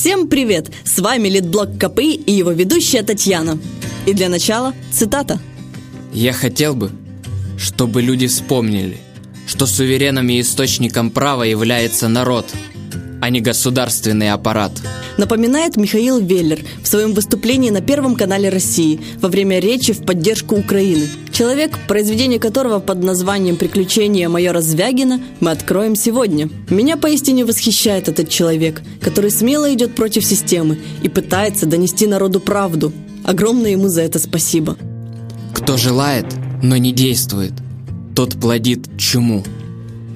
Всем привет! С вами Литблог КПИ и его ведущая Татьяна. И для начала цитата. Я хотел бы, чтобы люди вспомнили, что сувереном и источником права является народ, а не государственный аппарат. Напоминает Михаил Веллер в своем выступлении на Первом канале России во время речи в поддержку Украины. Человек, произведение которого под названием «Приключения майора Звягина» мы откроем сегодня. Меня поистине восхищает этот человек, который смело идет против системы и пытается донести народу правду. Огромное ему за это спасибо. Кто желает, но не действует, тот плодит чуму.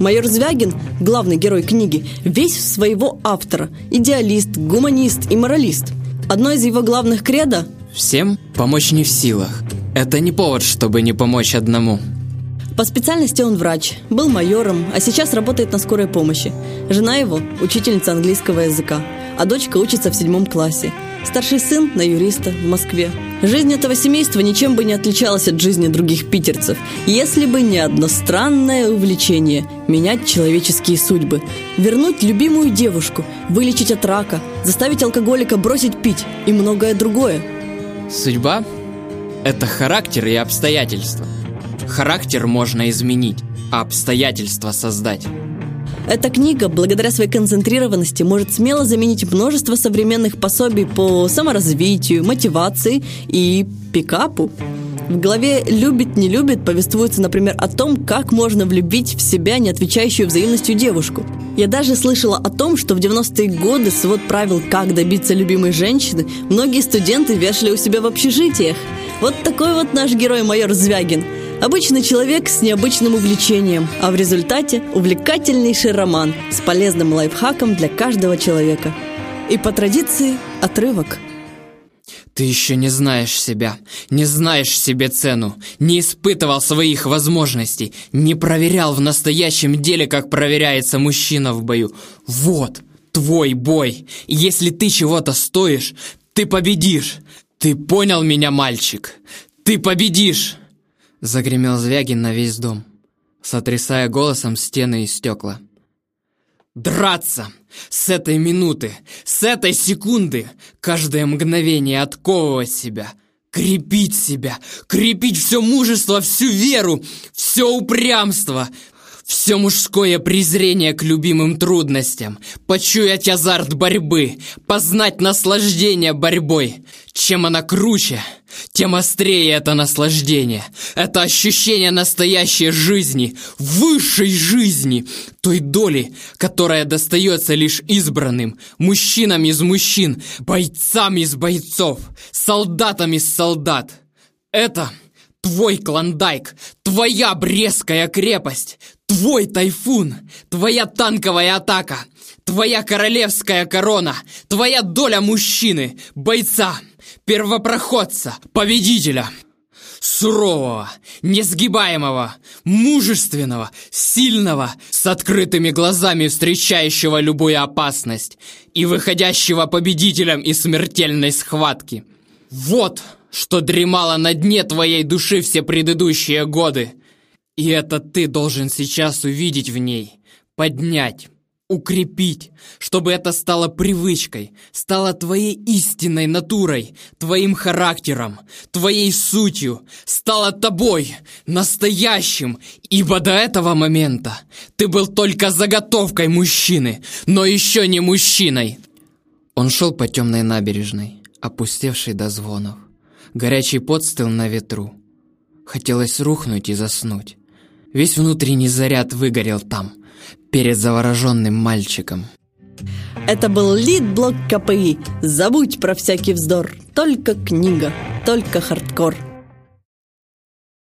Майор Звягин, главный герой книги, весь своего автора – идеалист, гуманист и моралист. Одно из его главных кредо – «Всем помочь не в силах. Это не повод, чтобы не помочь одному». По специальности он врач, был майором, а сейчас работает на скорой помощи. Жена его – учительница английского языка, а дочка учится в седьмом классе. Старший сын на юриста в Москве. Жизнь этого семейства ничем бы не отличалась от жизни других питерцев, если бы не одно странное увлечение – менять человеческие судьбы. Вернуть любимую девушку, вылечить от рака, заставить алкоголика бросить пить и многое другое. Судьба – это характер и обстоятельства. Характер можно изменить, а обстоятельства создать. Эта книга, благодаря своей концентрированности, может смело заменить множество современных пособий по саморазвитию, мотивации и пикапу. В главе «Любит, не любит» повествуется, например, о том, как можно влюбить в себя не отвечающую взаимностью девушку. Я даже слышала о том, что в 90-е годы свод правил «Как добиться любимой женщины» многие студенты вешали у себя в общежитиях. Вот такой вот наш герой майор Звягин – Обычный человек с необычным увлечением, а в результате увлекательнейший роман с полезным лайфхаком для каждого человека. И по традиции отрывок. Ты еще не знаешь себя, не знаешь себе цену, не испытывал своих возможностей, не проверял в настоящем деле, как проверяется мужчина в бою. Вот твой бой. Если ты чего-то стоишь, ты победишь. Ты понял меня, мальчик? Ты победишь. Загремел Звягин на весь дом, сотрясая голосом стены и стекла. Драться! С этой минуты, с этой секунды, каждое мгновение отковывать себя, крепить себя, крепить все мужество, всю веру, все упрямство, все мужское презрение к любимым трудностям, почуять азарт борьбы, познать наслаждение борьбой. Чем она круче, тем острее это наслаждение. Это ощущение настоящей жизни, высшей жизни, той доли, которая достается лишь избранным, мужчинам из мужчин, бойцам из бойцов, солдатам из солдат. Это твой клондайк, твоя Брестская крепость, твой тайфун, твоя танковая атака, твоя королевская корона, твоя доля мужчины, бойца, первопроходца, победителя. Сурового, несгибаемого, мужественного, сильного, с открытыми глазами встречающего любую опасность и выходящего победителем из смертельной схватки. Вот что дремало на дне твоей души все предыдущие годы. И это ты должен сейчас увидеть в ней, поднять, укрепить, чтобы это стало привычкой, стало твоей истинной натурой, твоим характером, твоей сутью, стало тобой, настоящим, ибо до этого момента ты был только заготовкой мужчины, но еще не мужчиной. Он шел по темной набережной, опустевшей до звонов. Горячий пот стыл на ветру. Хотелось рухнуть и заснуть. Весь внутренний заряд выгорел там, перед завороженным мальчиком. Это был лид-блок КПИ. Забудь про всякий вздор. Только книга, только хардкор.